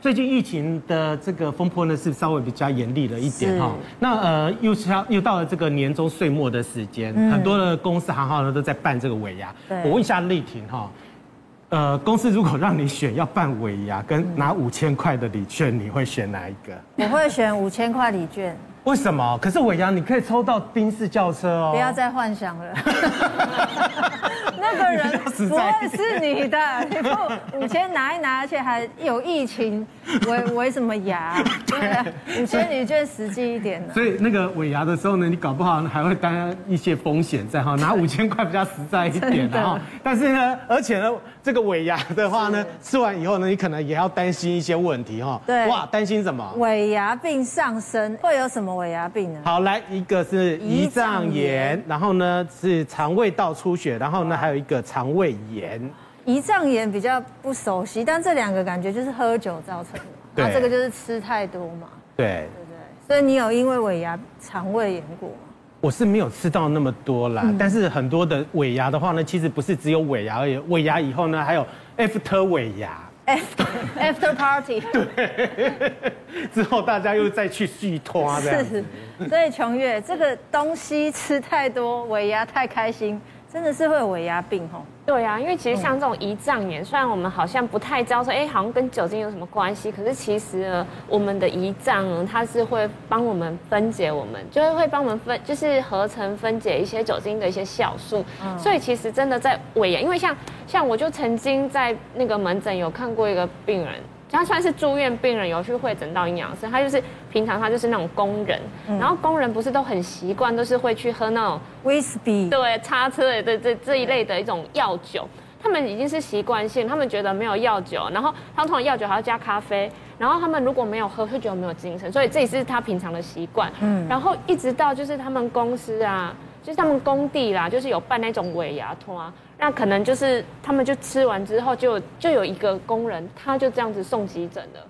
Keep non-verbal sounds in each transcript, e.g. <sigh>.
最近疫情的这个风波呢，是稍微比较严厉了一点哈。是那呃，又是又到了这个年终岁末的时间，嗯很多的公司行号呢都在办这个尾牙。对我问一下丽婷哈，呃，公司如果让你选要办尾牙跟拿五千块的礼券，你会选哪一个？我会选五千块礼券，为什么？可是尾牙你可以抽到宾士轿车哦。不要再幻想了。那个人 <laughs> 不会是你的，你不五千拿一拿，而且还有疫情，围围 <laughs> 什么牙？对啊，五千礼券实际一点的。所以那个尾牙的时候呢，你搞不好还会担一些风险在哈，<laughs> 拿五千块比较实在一点的哈。但是呢，而且呢，这个尾牙的话呢，吃完以后呢，你可能也要担心一些问题哈。对，哇，担心什么？尾牙病上升会有什么尾牙病呢？好，来一个是胰脏炎，然后呢是肠胃道出血，然后呢还有一个肠胃炎。胰脏炎比较不熟悉，但这两个感觉就是喝酒造成的那这个就是吃太多嘛。对，对不对？所以你有因为尾牙肠胃炎过吗？我是没有吃到那么多啦，但是很多的尾牙的话呢，其实不是只有尾牙而已，尾牙以后呢还有 after 尾牙。After <laughs> After Party，<laughs> 对，之后大家又再去续拖这样所以琼月这个东西吃太多，尾牙太开心，真的是会有尾牙病吼。对啊，因为其实像这种胰脏炎，虽然我们好像不太知道说，哎，好像跟酒精有什么关系，可是其实呢，我们的胰脏呢，它是会帮我们分解，我们就是会帮我们分，就是合成分解一些酒精的一些酵素。所以其实真的在尾牙，因为像像我就曾经在那个门诊有看过一个病人。他算是住院病人，有去会诊到营养师。他就是平常他就是那种工人，然后工人不是都很习惯，都是会去喝那种威士忌，对，叉车的这这这一类的一种药酒。他们已经是习惯性，他们觉得没有药酒，然后他们通常药酒还要加咖啡，然后他们如果没有喝，会觉得没有精神，所以这也是他平常的习惯。嗯，然后一直到就是他们公司啊，就是他们工地啦，就是有办那种尾牙托啊。那可能就是他们就吃完之后就，就就有一个工人，他就这样子送急诊了，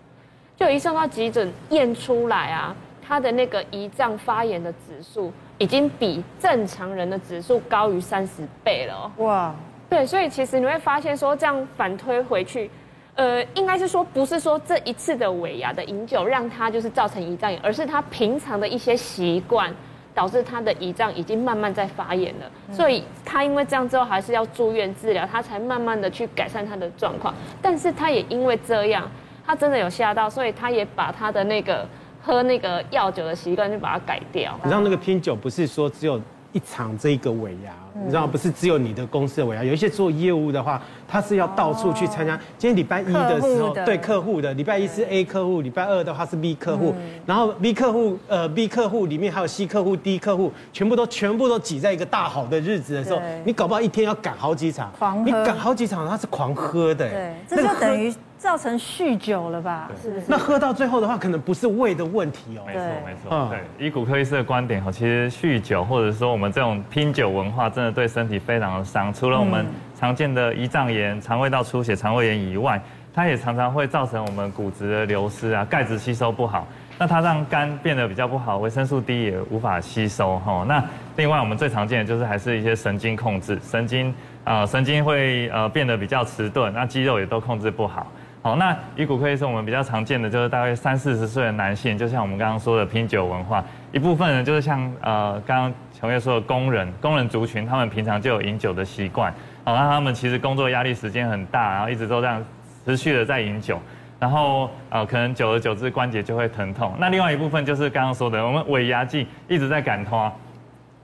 就一送到急诊验出来啊，他的那个胰脏发炎的指数已经比正常人的指数高于三十倍了。哇，对，所以其实你会发现说，这样反推回去，呃，应该是说不是说这一次的尾牙的饮酒让他就是造成胰脏炎，而是他平常的一些习惯。导致他的胰脏已经慢慢在发炎了，所以他因为这样之后还是要住院治疗，他才慢慢的去改善他的状况。但是他也因为这样，他真的有吓到，所以他也把他的那个喝那个药酒的习惯就把它改掉。你知道那个拼酒不是说只有一场这个尾牙，你知道不是只有你的公司的尾牙，有一些做业务的话，他是要到处去参加。今天礼拜一的时候，对客户的，礼拜一是 A 客户，礼拜二的话是 B 客户，然后 B 客户呃 B 客户里面还有 C 客户、D 客户，全部都全部都挤在一个大好的日子的时候，你搞不好一天要赶好几场，你赶好几场，他是狂喝的，对，这就等于。造成酗酒了吧？是不是？那喝到最后的话，可能不是胃的问题哦。没错，没错。对，以骨科医师的观点哈，其实酗酒或者说我们这种拼酒文化，真的对身体非常的伤。除了我们常见的胰脏炎、肠胃道出血、肠胃炎以外，它也常常会造成我们骨质的流失啊，钙质吸收不好。那它让肝变得比较不好，维生素 D 也无法吸收哈。那另外我们最常见的就是还是一些神经控制，神经啊神经会呃变得比较迟钝，那肌肉也都控制不好。好，那以骨科医师我们比较常见的就是大概三四十岁的男性，就像我们刚刚说的拼酒文化，一部分人就是像呃刚刚琼月说的工人，工人族群，他们平常就有饮酒的习惯，好，那他们其实工作压力时间很大，然后一直都这样持续的在饮酒，然后呃可能久而久之关节就会疼痛。那另外一部分就是刚刚说的，我们尾牙季一直在赶拖。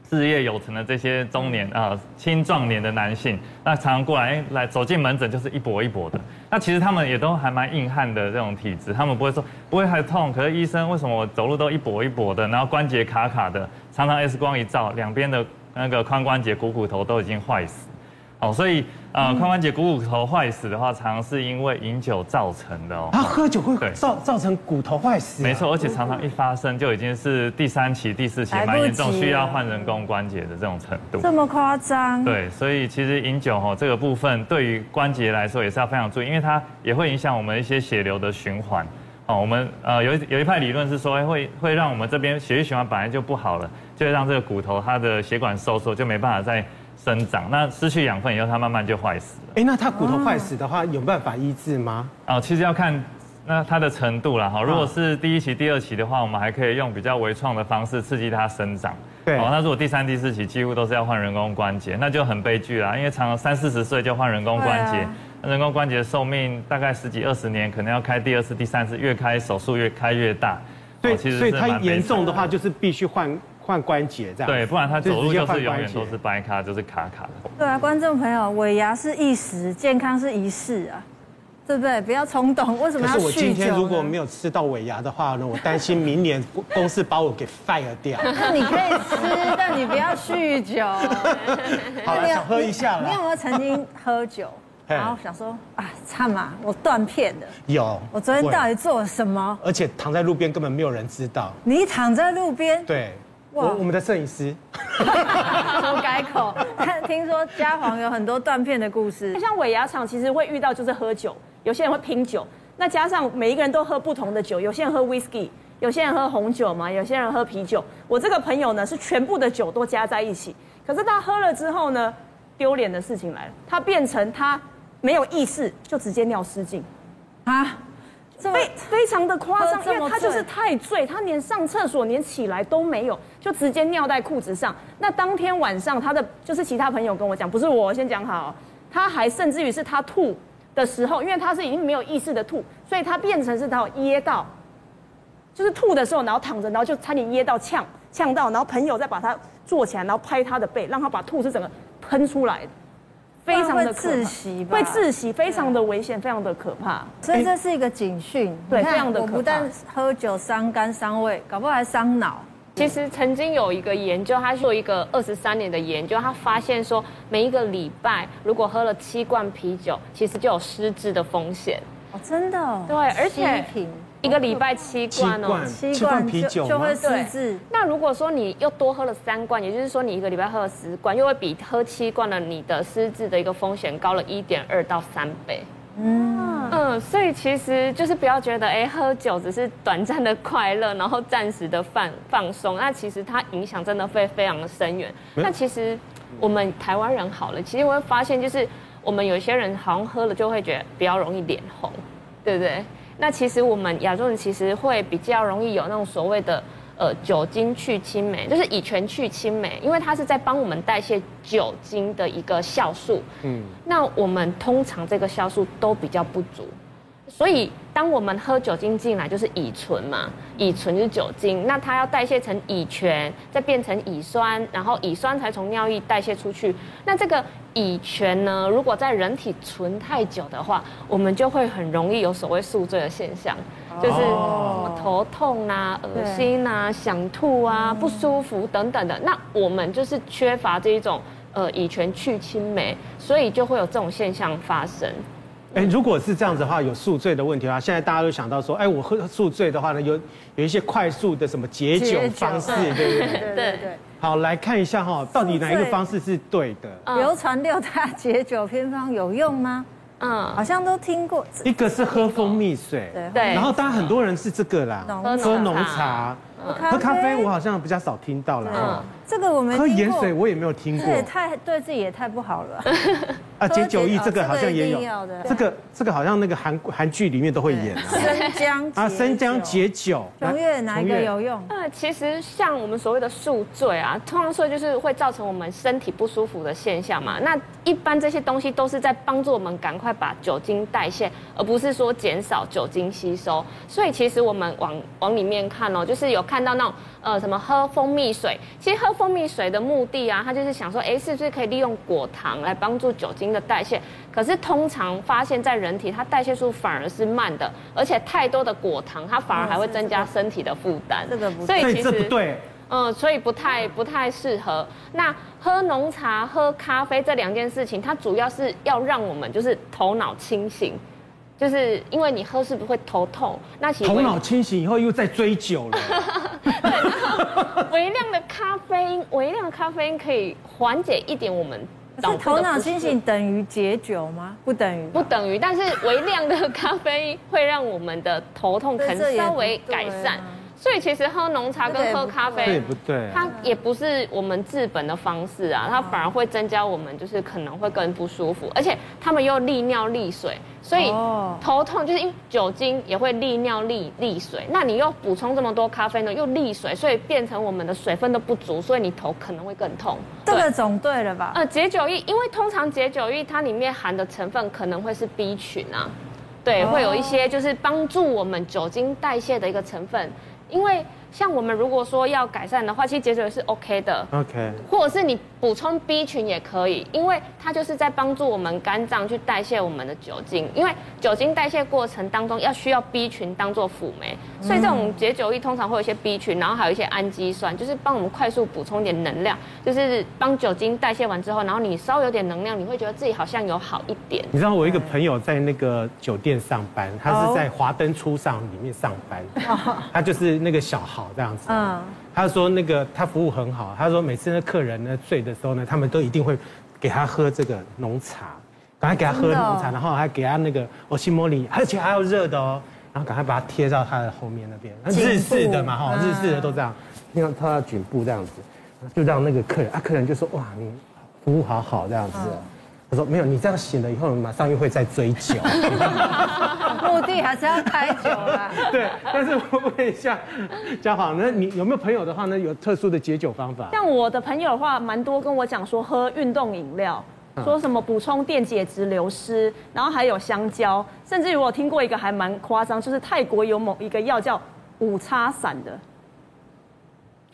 事业有成的这些中年啊青壮年的男性，那常常过来来走进门诊就是一跛一跛的。那其实他们也都还蛮硬汉的这种体质，他们不会说不会还痛，可是医生为什么我走路都一跛一跛的，然后关节卡卡的，常常 X 光一照，两边的那个髋关节股骨头都已经坏死。哦，所以呃，髋关节股骨头坏死的话，常常是因为饮酒造成的哦。他喝酒会造造成骨头坏死？没错，而且常常一发生就已经是第三期、第四期，蛮严重，需要换人工关节的这种程度。这么夸张？对，所以其实饮酒哈这个部分对于关节来说也是要非常注意，因为它也会影响我们一些血流的循环。哦，我们呃有一有一派理论是说会会让我们这边血液循环本来就不好了，就会让这个骨头它的血管收缩，就没办法再。生长，那失去养分以后，它慢慢就坏死了。哎，那它骨头坏死的话，有办法医治吗？哦，其实要看那它的程度啦，哈，如果是第一期、第二期的话，我们还可以用比较微创的方式刺激它生长。对。哦，那如果第三、第四期几乎都是要换人工关节，那就很悲剧啦，因为常常三四十岁就换人工关节，啊、人工关节寿命大概十几二十年，可能要开第二次、第三次，越开手术越开越大。对，其实所以它严重的话就是必须换换关节这样。对，不然他走路就是永远都是掰卡，就是卡卡的。对啊，观众朋友，尾牙是一时，健康是一世啊。对不对？不要冲动。为什么要酗酒？可是我今天如果没有吃到尾牙的话呢？我担心明年公司把我给 fire 掉。<laughs> 那你可以吃，但你不要酗酒。好了，想喝一下了。你有没有曾经喝酒，然后想说啊，差嘛，我断片了。有。我昨天到底做了什么？而且躺在路边根本没有人知道。你躺在路边？对。我我们的摄影师。我改口。听说家黄有很多断片的故事。<laughs> 像尾牙场，其实会遇到就是喝酒。有些人会拼酒，那加上每一个人都喝不同的酒，有些人喝 whisky，有些人喝红酒嘛，有些人喝啤酒。我这个朋友呢，是全部的酒都加在一起，可是他喝了之后呢，丢脸的事情来了，他变成他没有意识，就直接尿失禁，啊，非非常的夸张，因为他就是太醉，他连上厕所连起来都没有，就直接尿在裤子上。那当天晚上他的就是其他朋友跟我讲，不是我先讲好，他还甚至于是他吐。的时候，因为他是已经没有意识的吐，所以他变成是他有噎到，就是吐的时候，然后躺着，然后就差点噎到呛呛到，然后朋友再把他坐起来，然后拍他的背，让他把吐是整个喷出来的，非常的窒息，会窒息，非常的危险，非常的可怕。所以这是一个警讯，对，非常的可怕。我不但喝酒伤肝伤胃，搞不好还伤脑。其实曾经有一个研究，他做一个二十三年的研究，他发现说，每一个礼拜如果喝了七罐啤酒，其实就有失智的风险。哦，真的哦？对，而且一个礼拜七罐哦，七罐啤酒就会失智。那如果说你又多喝了三罐，也就是说你一个礼拜喝了十罐，又会比喝七罐的你的失智的一个风险高了一点二到三倍。嗯嗯，所以其实就是不要觉得哎，喝酒只是短暂的快乐，然后暂时的放放松，那其实它影响真的会非常的深远。那其实我们台湾人好了，其实我会发现就是我们有些人好像喝了就会觉得比较容易脸红，对不对？那其实我们亚洲人其实会比较容易有那种所谓的。呃，酒精去青酶就是乙醛去青酶，因为它是在帮我们代谢酒精的一个酵素。嗯，那我们通常这个酵素都比较不足，所以当我们喝酒精进来，就是乙醇嘛，乙醇就是酒精，那它要代谢成乙醛，再变成乙酸，然后乙酸才从尿液代谢出去。那这个乙醛呢，如果在人体存太久的话，我们就会很容易有所谓宿醉的现象。就是头痛啊、恶心啊、想吐啊、不舒服等等的，那我们就是缺乏这一种呃乙醛去氢酶，所以就会有这种现象发生。哎，如果是这样子的话，有宿醉的问题的话，现在大家都想到说，哎，我喝宿醉的话呢，有有一些快速的什么解酒方式，对不对？对对对。好，来看一下哈，到底哪一个方式是对的？流传六大解酒偏方有用吗？嗯，好像都听过。一个是喝蜂蜜水，对，然后当然很多人是这个啦，喝浓茶。喝咖啡我好像比较少听到了。嗯，这个我们喝盐水我也没有听过。这也太对自己也太不好了。<laughs> 啊，解酒意这个好像也有。这个这个好像那个韩韩剧里面都会演。<laughs> 生姜啊，生姜解酒。琼月哪一个有用？呃，其实像我们所谓的宿醉啊，通常说就是会造成我们身体不舒服的现象嘛。那一般这些东西都是在帮助我们赶快把酒精代谢，而不是说减少酒精吸收。所以其实我们往往里面看哦，就是有看。看到那种呃什么喝蜂蜜水，其实喝蜂蜜水的目的啊，他就是想说，哎，是不是可以利用果糖来帮助酒精的代谢？可是通常发现，在人体它代谢速反而是慢的，而且太多的果糖，它反而还会增加身体的负担。这个不对，所以其实不对，嗯，所以不太不太适合。那喝浓茶、喝咖啡这两件事情，它主要是要让我们就是头脑清醒。就是因为你喝是不是会头痛？那其实头脑清醒以后又在追酒了。<laughs> 对，然后微量的咖啡因，微量的咖啡因可以缓解一点我们脑部的。头脑清醒等于解酒吗？不等于，不等于。但是微量的咖啡因会让我们的头痛可能稍微改善。所以其实喝浓茶跟喝咖啡，对不对？它也不是我们治本的方式啊，它反而会增加我们就是可能会更不舒服，而且他们又利尿利水，所以头痛就是因为酒精也会利尿利利水，那你又补充这么多咖啡呢，又利水，所以变成我们的水分都不足，所以你头可能会更痛。这个总对了吧？呃，解酒液，因为通常解酒液它里面含的成分可能会是 B 群啊。对，会有一些就是帮助我们酒精代谢的一个成分，因为。像我们如果说要改善的话，其实解酒是 OK 的，OK，或者是你补充 B 群也可以，因为它就是在帮助我们肝脏去代谢我们的酒精，因为酒精代谢过程当中要需要 B 群当做辅酶，所以这种解酒液通常会有一些 B 群，然后还有一些氨基酸，就是帮我们快速补充点能量，就是帮酒精代谢完之后，然后你稍微有点能量，你会觉得自己好像有好一点。你知道我一个朋友在那个酒店上班，他是在华灯初上里面上班，他就是那个小豪。这样子，嗯，他说那个他服务很好，他说每次那客人呢醉的时候呢，他们都一定会给他喝这个浓茶，赶快给他喝浓茶，然后还给他那个欧西莫里，而且还要热的哦，然后赶快把它贴到他的后面那边，日式的嘛哈，日式的都这样，你看他的颈部这样子，就让那个客人啊，客人就说哇，你服务好好这样子。他说没有，你这样醒了以后，马上又会再追酒。<laughs> 目的还是要开酒啦。<laughs> 对，但是我问一下家豪，那你有没有朋友的话呢？有特殊的解酒方法？像我的朋友的话，蛮多跟我讲说喝运动饮料，说什么补充电解质流失，然后还有香蕉，甚至于我听过一个还蛮夸张，就是泰国有某一个药叫五叉散的。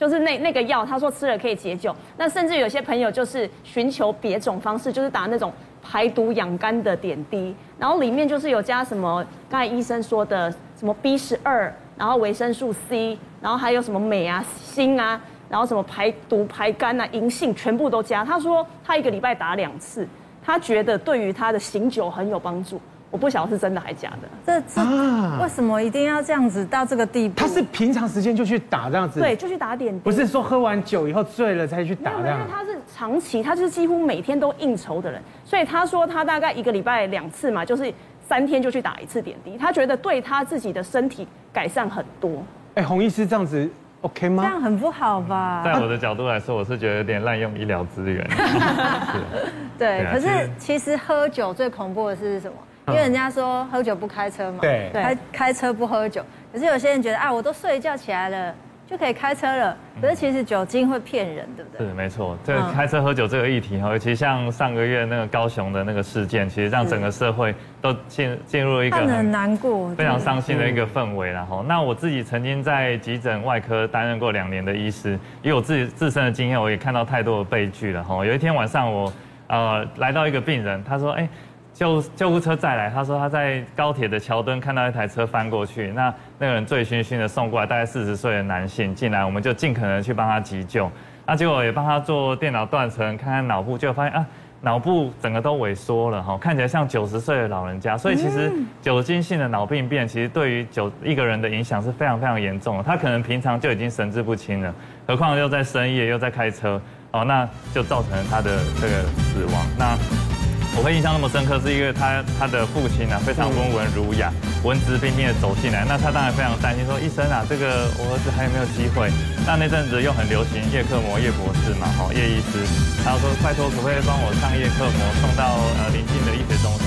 就是那那个药，他说吃了可以解酒。那甚至有些朋友就是寻求别种方式，就是打那种排毒养肝的点滴，然后里面就是有加什么刚才医生说的什么 B 十二，然后维生素 C，然后还有什么镁啊、锌啊，然后什么排毒排肝啊、银杏全部都加。他说他一个礼拜打两次，他觉得对于他的醒酒很有帮助。我不晓得是真的还是假的。这这为什么一定要这样子到这个地步？他是平常时间就去打这样子？对，就去打点滴。不是说喝完酒以后醉了才去打这样。因为他是长期，他就是几乎每天都应酬的人，所以他说他大概一个礼拜两次嘛，就是三天就去打一次点滴。他觉得对他自己的身体改善很多。哎，洪医师这样子 OK 吗？这样很不好吧？在我的角度来说，我是觉得有点滥用医疗资源。<laughs> 对，可是其实喝酒最恐怖的是什么？因为人家说喝酒不开车嘛，对，开开车不喝酒。可是有些人觉得啊，我都睡一觉起来了就可以开车了。可是其实酒精会骗人，对不对？是没错，这个开车喝酒这个议题哈，尤其像上个月那个高雄的那个事件，其实让整个社会都进进入了一个很难过、非常伤心的一个氛围。然后，那我自己曾经在急诊外科担任过两年的医师，以我自己自身的经验，我也看到太多的悲剧了。哈，有一天晚上我呃来到一个病人，他说，哎。救救护车再来，他说他在高铁的桥墩看到一台车翻过去，那那个人醉醺醺的送过来，大概四十岁的男性进来，我们就尽可能去帮他急救，那结果也帮他做电脑断层，看看脑部，就发现啊，脑部整个都萎缩了哈，看起来像九十岁的老人家，所以其实酒精性的脑病变其实对于酒一个人的影响是非常非常严重的，他可能平常就已经神志不清了，何况又在深夜又在开车，哦，那就造成了他的这个死亡，那。我会印象那么深刻，是因为他他的父亲啊，非常温文儒雅、文质彬彬的走进来，那他当然非常担心，说医生啊，这个我儿子还有没有机会？那那阵子又很流行叶克膜叶博士嘛，好叶医师，他说拜托可不可以帮我上叶克膜，送到呃邻近的医学中心。